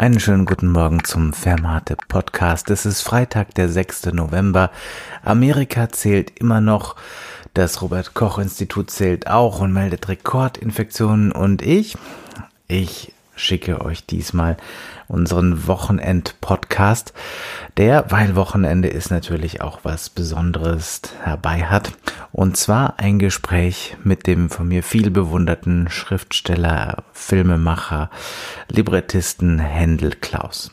Einen schönen guten Morgen zum Fermate Podcast. Es ist Freitag, der 6. November. Amerika zählt immer noch. Das Robert Koch Institut zählt auch und meldet Rekordinfektionen. Und ich, ich schicke euch diesmal unseren Wochenend-Podcast, der, weil Wochenende ist natürlich auch was Besonderes herbei hat. Und zwar ein Gespräch mit dem von mir viel bewunderten Schriftsteller, Filmemacher, Librettisten Händel Klaus.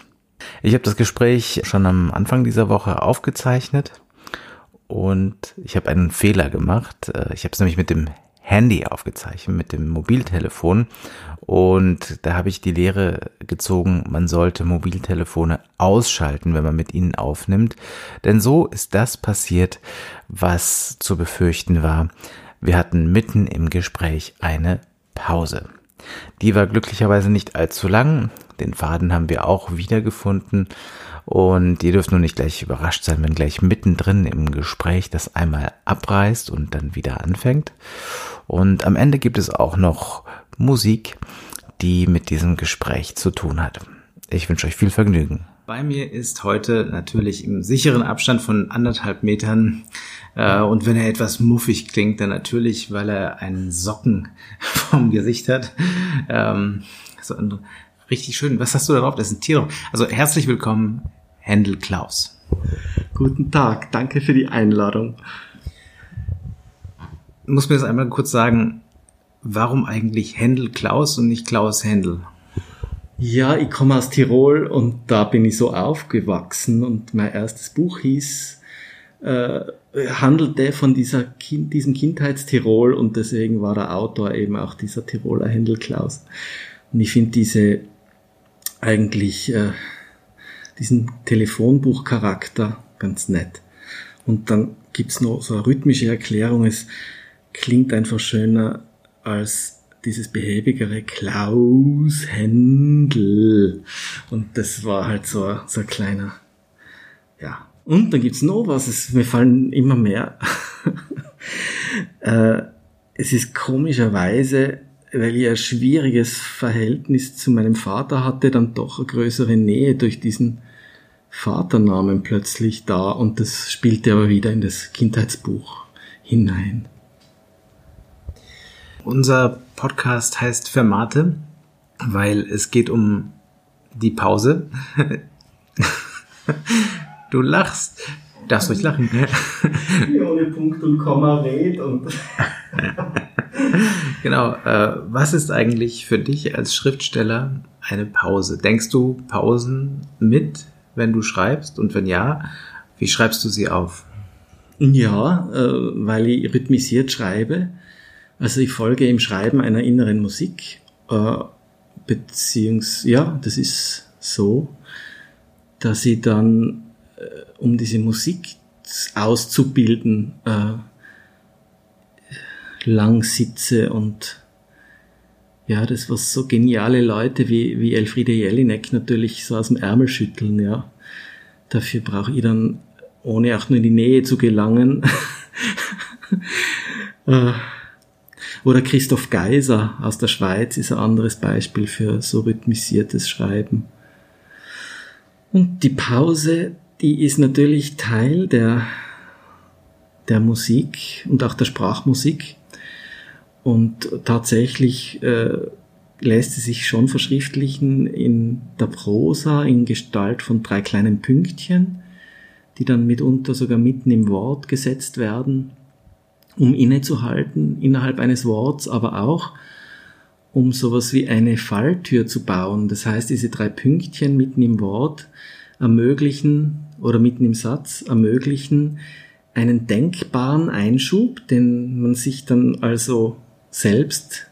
Ich habe das Gespräch schon am Anfang dieser Woche aufgezeichnet und ich habe einen Fehler gemacht. Ich habe es nämlich mit dem Handy aufgezeichnet, mit dem Mobiltelefon. Und da habe ich die Lehre gezogen, man sollte Mobiltelefone ausschalten, wenn man mit ihnen aufnimmt. Denn so ist das passiert, was zu befürchten war. Wir hatten mitten im Gespräch eine Pause. Die war glücklicherweise nicht allzu lang. Den Faden haben wir auch wiedergefunden. Und ihr dürft nur nicht gleich überrascht sein, wenn gleich mittendrin im Gespräch das einmal abreißt und dann wieder anfängt. Und am Ende gibt es auch noch Musik, die mit diesem Gespräch zu tun hat. Ich wünsche euch viel Vergnügen. Bei mir ist heute natürlich im sicheren Abstand von anderthalb Metern äh, und wenn er etwas muffig klingt, dann natürlich, weil er einen Socken vom Gesicht hat. Ähm, so ein, richtig schön. Was hast du darauf? Das ist ein Tier. Also herzlich willkommen, Händel Klaus. Guten Tag, danke für die Einladung muss mir das einmal kurz sagen, warum eigentlich Händel Klaus und nicht Klaus Händel? Ja, ich komme aus Tirol und da bin ich so aufgewachsen und mein erstes Buch hieß, äh, handelte von dieser kind, diesem Kindheitstirol und deswegen war der Autor eben auch dieser Tiroler Händel Klaus. Und ich finde diese eigentlich äh, diesen Telefonbuchcharakter ganz nett. Und dann gibt's noch so eine rhythmische Erklärung. Es klingt einfach schöner als dieses behäbigere Klaus Händel. Und das war halt so, so ein kleiner, ja. Und dann gibt's noch was, es, mir fallen immer mehr. äh, es ist komischerweise, weil ich ein schwieriges Verhältnis zu meinem Vater hatte, dann doch eine größere Nähe durch diesen Vaternamen plötzlich da und das spielte aber wieder in das Kindheitsbuch hinein. Unser Podcast heißt Fermate, weil es geht um die Pause. du lachst. Darfst ruhig lachen. Wie ohne Punkt und Komma red und. genau. Äh, was ist eigentlich für dich als Schriftsteller eine Pause? Denkst du Pausen mit, wenn du schreibst? Und wenn ja, wie schreibst du sie auf? Ja, äh, weil ich rhythmisiert schreibe also ich folge im Schreiben einer inneren Musik, äh, beziehungs ja, das ist so, dass ich dann, äh, um diese Musik auszubilden, äh, lang sitze und ja, das was so geniale Leute wie, wie Elfriede Jelinek natürlich so aus dem Ärmel schütteln, ja. Dafür brauche ich dann, ohne auch nur in die Nähe zu gelangen, äh, oder Christoph Geiser aus der Schweiz ist ein anderes Beispiel für so rhythmisiertes Schreiben. Und die Pause, die ist natürlich Teil der, der Musik und auch der Sprachmusik. Und tatsächlich äh, lässt sie sich schon verschriftlichen in der Prosa in Gestalt von drei kleinen Pünktchen, die dann mitunter sogar mitten im Wort gesetzt werden um innezuhalten innerhalb eines Worts, aber auch um sowas wie eine Falltür zu bauen. Das heißt, diese drei Pünktchen mitten im Wort ermöglichen oder mitten im Satz ermöglichen einen denkbaren Einschub, den man sich dann also selbst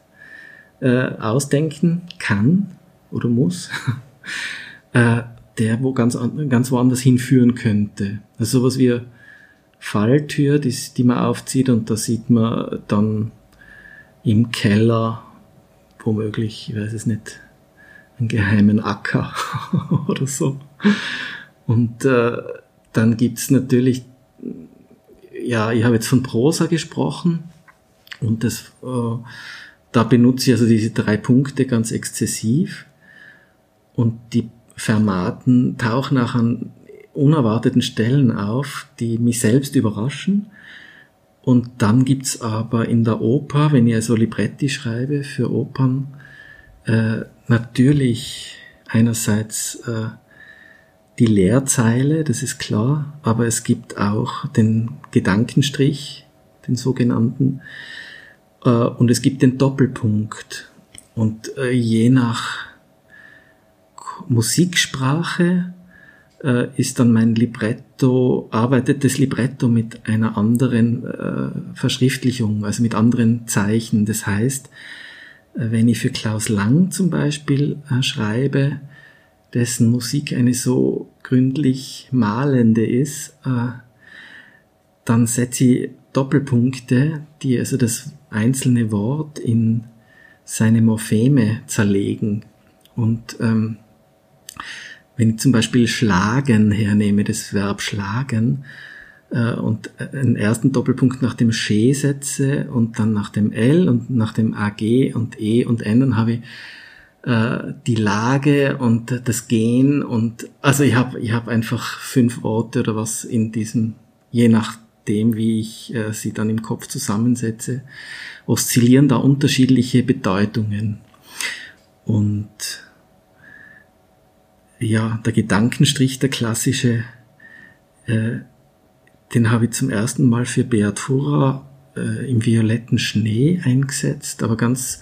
äh, ausdenken kann oder muss, äh, der wo ganz, ganz woanders hinführen könnte. Also sowas wie Falltür, die, die man aufzieht und da sieht man dann im Keller womöglich, ich weiß es nicht, einen geheimen Acker oder so. Und äh, dann gibt's natürlich, ja, ich habe jetzt von Prosa gesprochen und das, äh, da benutze ich also diese drei Punkte ganz exzessiv und die Fermaten tauchen auch an unerwarteten Stellen auf, die mich selbst überraschen. Und dann gibt's aber in der Oper, wenn ich also Libretti schreibe für Opern, äh, natürlich einerseits äh, die Leerzeile, das ist klar, aber es gibt auch den Gedankenstrich, den sogenannten, äh, und es gibt den Doppelpunkt. Und äh, je nach Musiksprache äh, ist dann mein Libretto, arbeitet das Libretto mit einer anderen äh, Verschriftlichung, also mit anderen Zeichen. Das heißt, äh, wenn ich für Klaus Lang zum Beispiel äh, schreibe, dessen Musik eine so gründlich malende ist, äh, dann setze ich Doppelpunkte, die also das einzelne Wort in seine Morpheme zerlegen. Und ähm, wenn ich zum Beispiel schlagen hernehme, das Verb schlagen, äh, und einen ersten Doppelpunkt nach dem She setze und dann nach dem L und nach dem AG und E und N, dann habe ich äh, die Lage und das Gehen und also ich habe ich hab einfach fünf Worte oder was in diesem, je nachdem, wie ich äh, sie dann im Kopf zusammensetze, oszillieren da unterschiedliche Bedeutungen. Und ja, der Gedankenstrich, der klassische, äh, den habe ich zum ersten Mal für Beat Fura äh, im violetten Schnee eingesetzt, aber ganz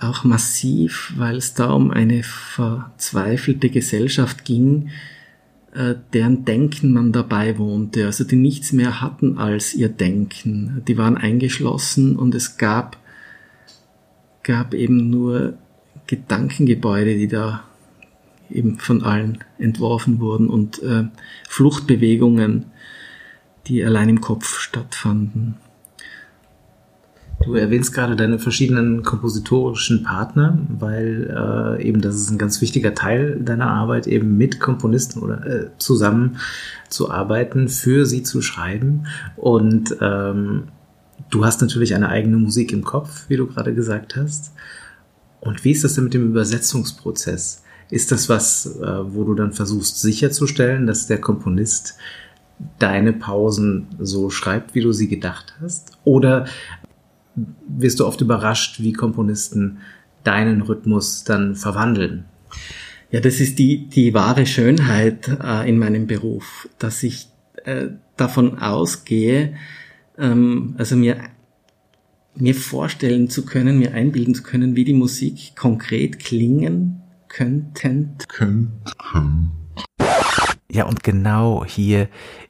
auch massiv, weil es da um eine verzweifelte Gesellschaft ging, äh, deren Denken man dabei wohnte, also die nichts mehr hatten als ihr Denken. Die waren eingeschlossen und es gab, gab eben nur Gedankengebäude, die da eben von allen entworfen wurden und äh, Fluchtbewegungen, die allein im Kopf stattfanden. Du erwähnst gerade deine verschiedenen kompositorischen Partner, weil äh, eben das ist ein ganz wichtiger Teil deiner Arbeit, eben mit Komponisten oder äh, zusammen zu arbeiten, für sie zu schreiben. Und ähm, du hast natürlich eine eigene Musik im Kopf, wie du gerade gesagt hast. Und wie ist das denn mit dem Übersetzungsprozess? Ist das was, äh, wo du dann versuchst sicherzustellen, dass der Komponist deine Pausen so schreibt, wie du sie gedacht hast? Oder wirst du oft überrascht, wie Komponisten deinen Rhythmus dann verwandeln? Ja, das ist die, die wahre Schönheit äh, in meinem Beruf, dass ich äh, davon ausgehe, ähm, also mir, mir vorstellen zu können, mir einbilden zu können, wie die Musik konkret klingen könnten. Ja, und genau hier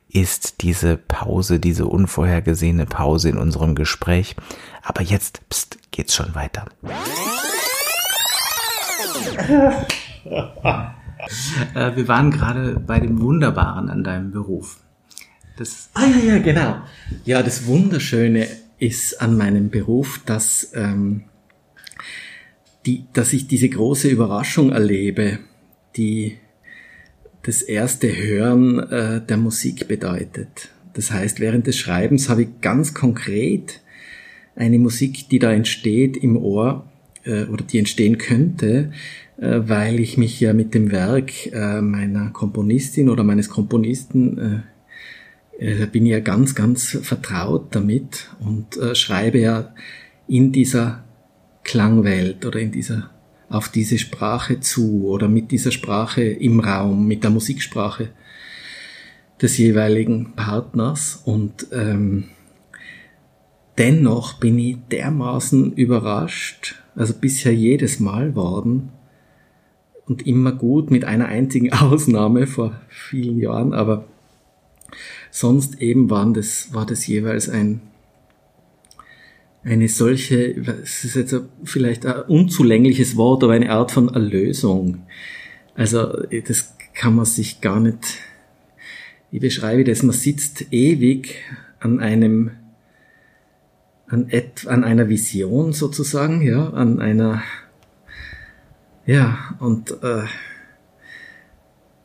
ist diese Pause, diese unvorhergesehene Pause in unserem Gespräch. Aber jetzt pst, geht's schon weiter. äh, wir waren gerade bei dem Wunderbaren an deinem Beruf. Das ah ja, ja, genau. Ja, das Wunderschöne ist an meinem Beruf, dass, ähm, die, dass ich diese große Überraschung erlebe, die das erste Hören äh, der Musik bedeutet. Das heißt, während des Schreibens habe ich ganz konkret eine Musik, die da entsteht im Ohr äh, oder die entstehen könnte, äh, weil ich mich ja mit dem Werk äh, meiner Komponistin oder meines Komponisten äh, äh, bin ja ganz, ganz vertraut damit und äh, schreibe ja in dieser Klangwelt oder in dieser auf diese Sprache zu oder mit dieser Sprache im Raum, mit der Musiksprache des jeweiligen Partners. Und ähm, dennoch bin ich dermaßen überrascht, also bisher jedes Mal worden und immer gut mit einer einzigen Ausnahme vor vielen Jahren, aber sonst eben waren das, war das jeweils ein eine solche, es ist jetzt vielleicht ein unzulängliches Wort, aber eine Art von Erlösung. Also das kann man sich gar nicht, ich beschreibe das, man sitzt ewig an einem, an, et, an einer Vision sozusagen, ja, an einer, ja, und, äh,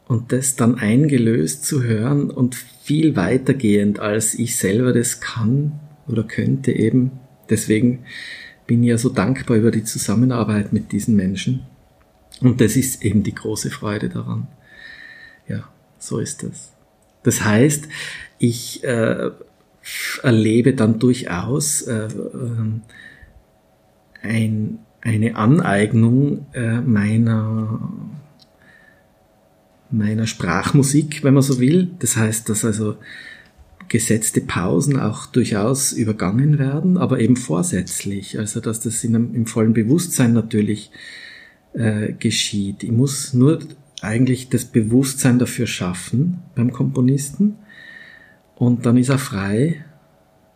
und das dann eingelöst zu hören und viel weitergehend, als ich selber das kann oder könnte eben, Deswegen bin ich ja so dankbar über die Zusammenarbeit mit diesen Menschen. Und das ist eben die große Freude daran. Ja, so ist das. Das heißt, ich äh, erlebe dann durchaus äh, äh, ein, eine Aneignung äh, meiner meiner Sprachmusik, wenn man so will. Das heißt, dass also gesetzte Pausen auch durchaus übergangen werden, aber eben vorsätzlich. Also dass das in einem, im vollen Bewusstsein natürlich äh, geschieht. Ich muss nur eigentlich das Bewusstsein dafür schaffen beim Komponisten und dann ist er frei,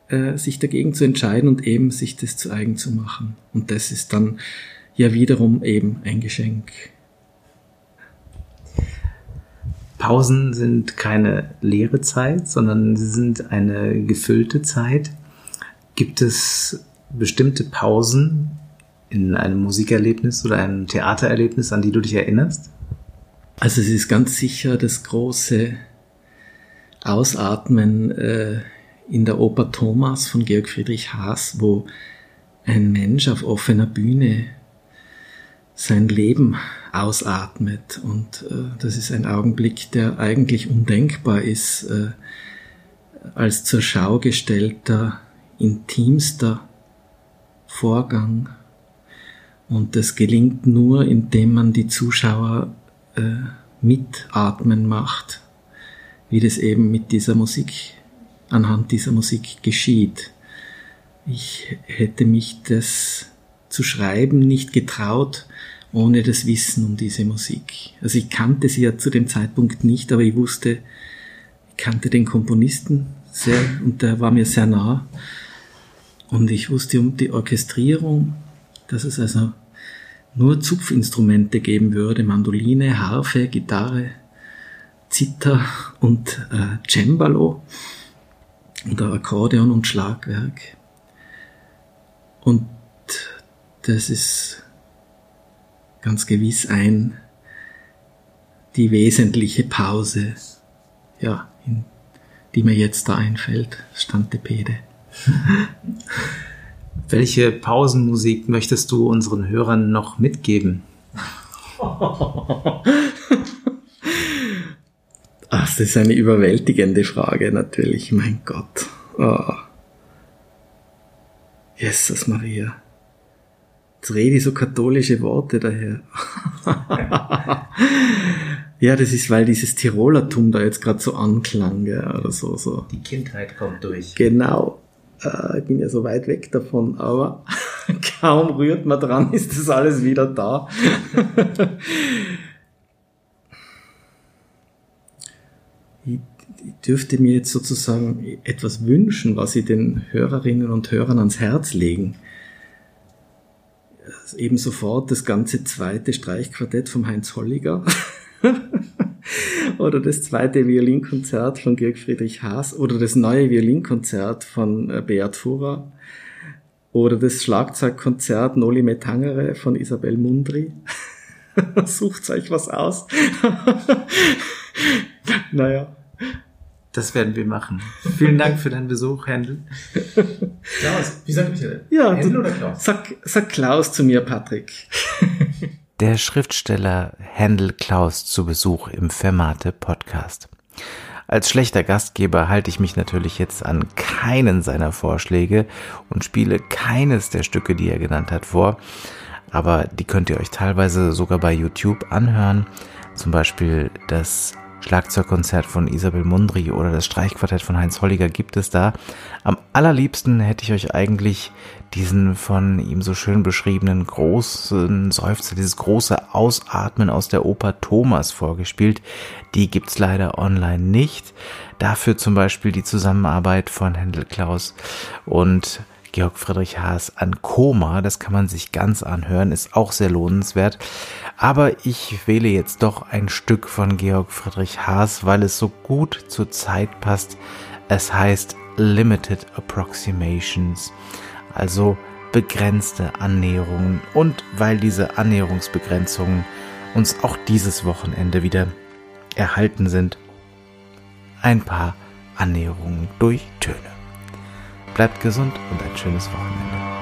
äh, sich dagegen zu entscheiden und eben sich das zu eigen zu machen. Und das ist dann ja wiederum eben ein Geschenk. Pausen sind keine leere Zeit, sondern sie sind eine gefüllte Zeit. Gibt es bestimmte Pausen in einem Musikerlebnis oder einem Theatererlebnis, an die du dich erinnerst? Also es ist ganz sicher das große Ausatmen äh, in der Oper Thomas von Georg Friedrich Haas, wo ein Mensch auf offener Bühne sein Leben ausatmet. Und äh, das ist ein Augenblick, der eigentlich undenkbar ist, äh, als zur Schau gestellter, intimster Vorgang. Und das gelingt nur, indem man die Zuschauer äh, mitatmen macht, wie das eben mit dieser Musik, anhand dieser Musik geschieht. Ich hätte mich das zu schreiben nicht getraut, ohne das Wissen um diese Musik. Also ich kannte sie ja zu dem Zeitpunkt nicht, aber ich wusste, ich kannte den Komponisten sehr und der war mir sehr nah. Und ich wusste um die Orchestrierung, dass es also nur Zupfinstrumente geben würde, Mandoline, Harfe, Gitarre, Zither und äh, Cembalo oder Akkordeon und Schlagwerk. Und das ist ganz gewiss ein, die wesentliche Pause, ja, in, die mir jetzt da einfällt, Stantepede. Welche Pausenmusik möchtest du unseren Hörern noch mitgeben? Ach, das ist eine überwältigende Frage natürlich, mein Gott. Oh. Jesus Maria. Jetzt rede ich so katholische Worte daher. ja, das ist, weil dieses Tirolertum da jetzt gerade so anklang, ja, oder so, so. Die Kindheit kommt durch. Genau. Äh, ich bin ja so weit weg davon, aber kaum rührt man dran, ist das alles wieder da. ich, ich dürfte mir jetzt sozusagen etwas wünschen, was ich den Hörerinnen und Hörern ans Herz legen eben sofort das ganze zweite Streichquartett vom Heinz Holliger oder das zweite Violinkonzert von Georg Friedrich Haas oder das neue Violinkonzert von äh, Beat Fuhrer oder das Schlagzeugkonzert Noli Me Tangere von Isabel Mundry. Sucht euch was aus. naja. Das werden wir machen. Vielen Dank für deinen Besuch, Händel. Klaus, wie sagt Michael? Ja, Händel oder Klaus? Sag, sag Klaus zu mir, Patrick. Der Schriftsteller Händel Klaus zu Besuch im Fermate Podcast. Als schlechter Gastgeber halte ich mich natürlich jetzt an keinen seiner Vorschläge und spiele keines der Stücke, die er genannt hat, vor. Aber die könnt ihr euch teilweise sogar bei YouTube anhören. Zum Beispiel das Schlagzeugkonzert von Isabel Mundry oder das Streichquartett von Heinz Holliger gibt es da. Am allerliebsten hätte ich euch eigentlich diesen von ihm so schön beschriebenen großen Seufzer, dieses große Ausatmen aus der Oper Thomas vorgespielt. Die gibt's leider online nicht. Dafür zum Beispiel die Zusammenarbeit von Händel Klaus und Georg Friedrich Haas an Koma. Das kann man sich ganz anhören, ist auch sehr lohnenswert. Aber ich wähle jetzt doch ein Stück von Georg Friedrich Haas, weil es so gut zur Zeit passt. Es heißt Limited Approximations, also begrenzte Annäherungen. Und weil diese Annäherungsbegrenzungen uns auch dieses Wochenende wieder erhalten sind, ein paar Annäherungen durch Töne. Bleibt gesund und ein schönes Wochenende.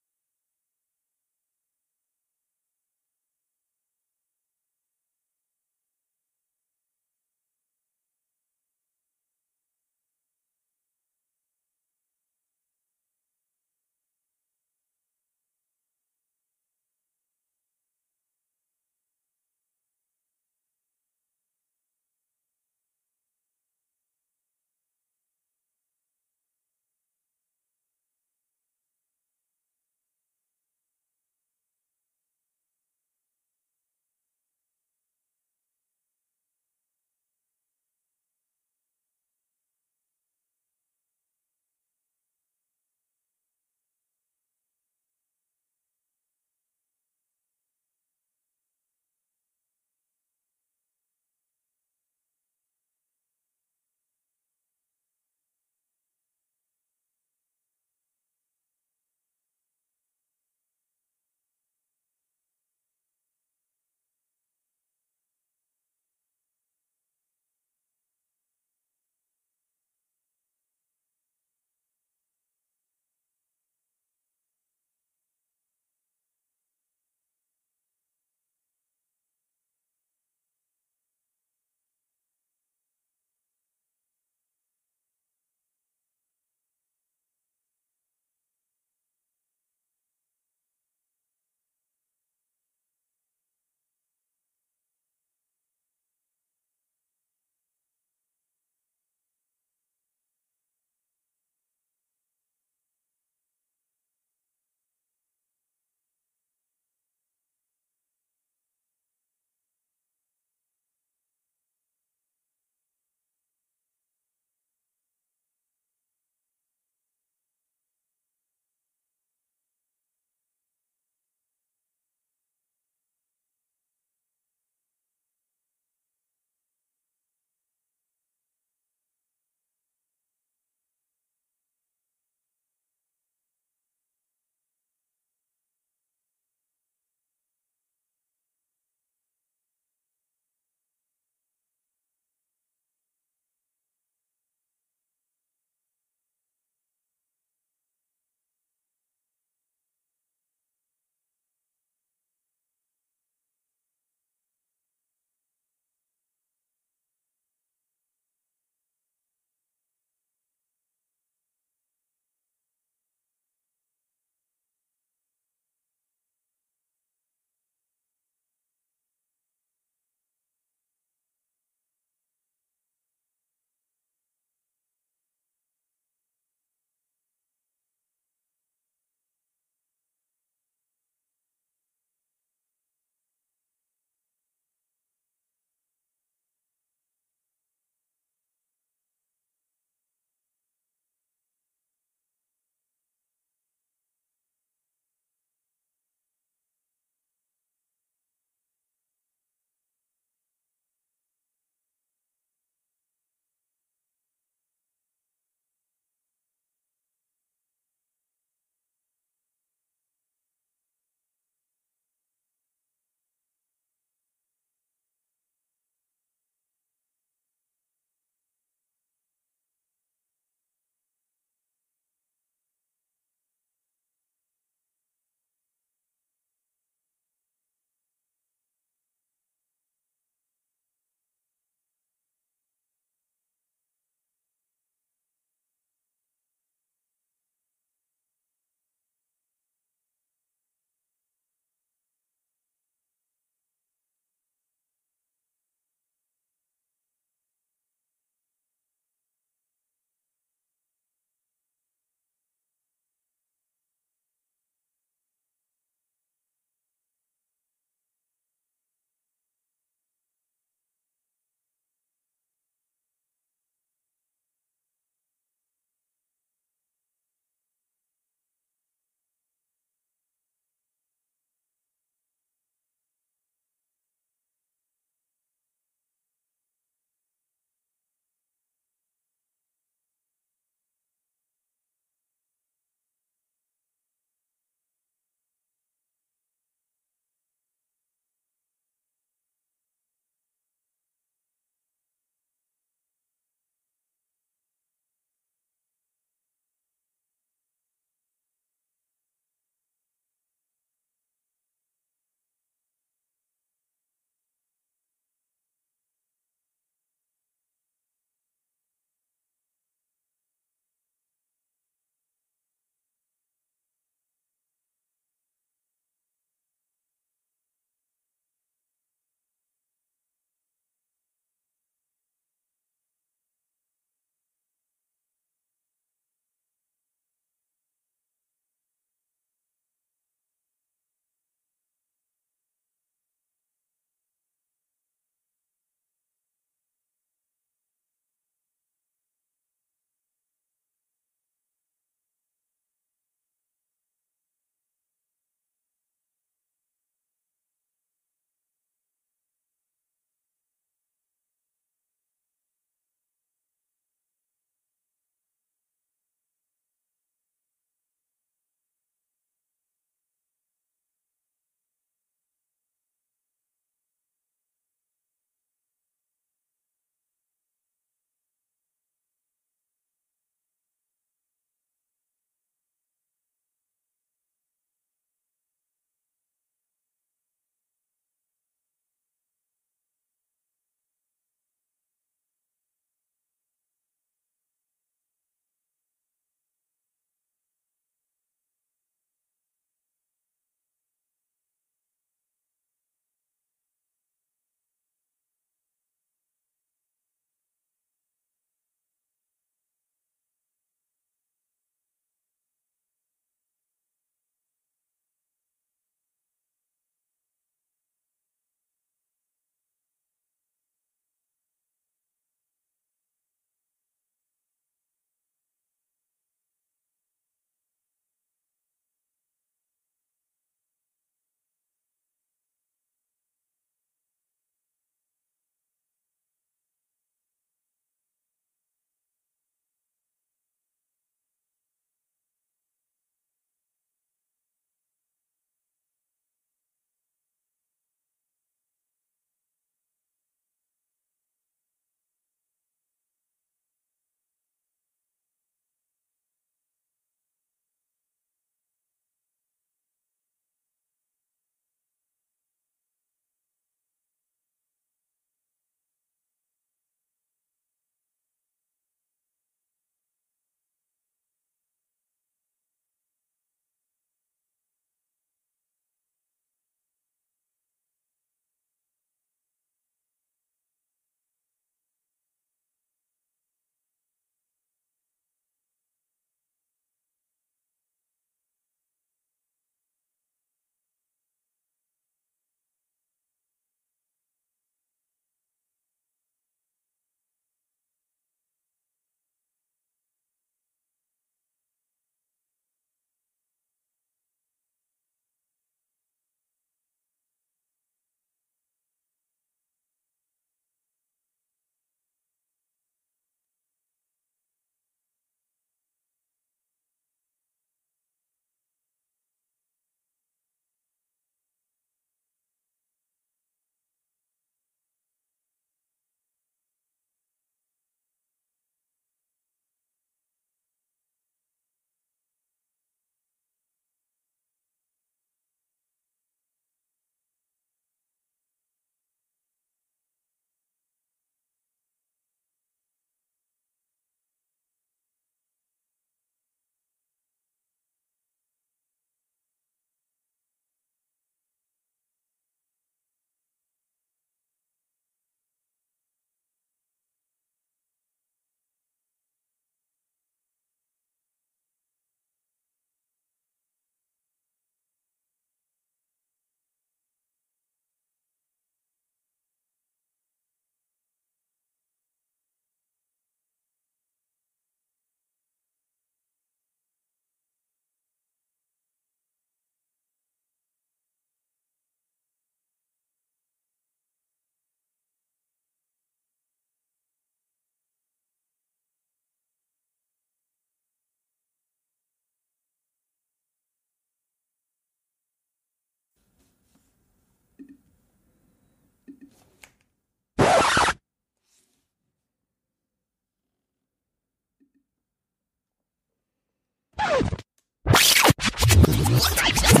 Let's go.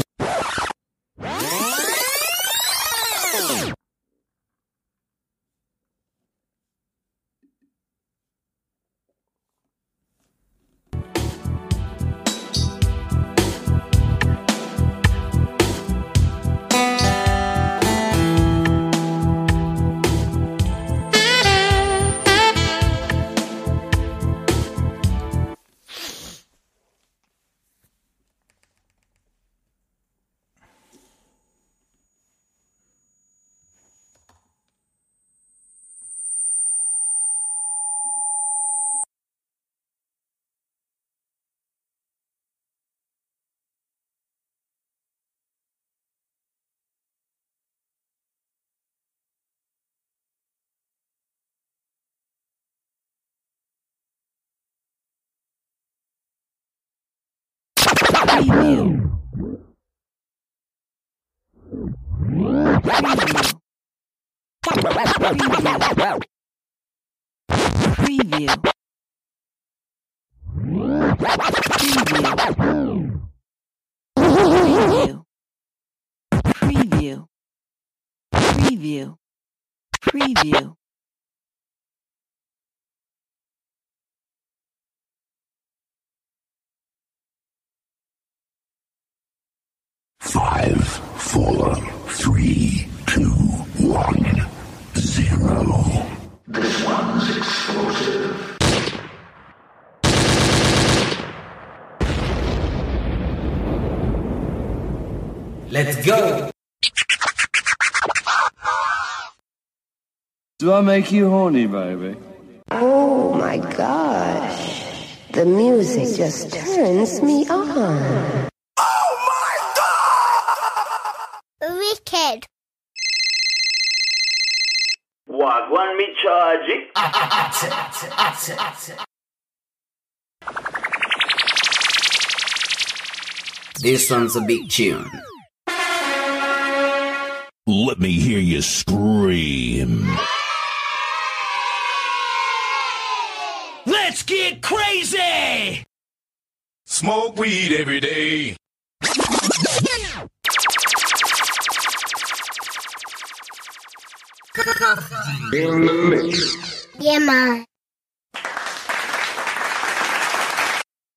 Preview. Preview. Preview. Let's go! Do I make you horny, baby? Oh my gosh. The music just turns me on. Oh my god! Wicked. Wagwan me charge. This one's a big tune. Let me hear you scream. Let's get crazy! Smoke weed every day. In the mix. Yeah, man.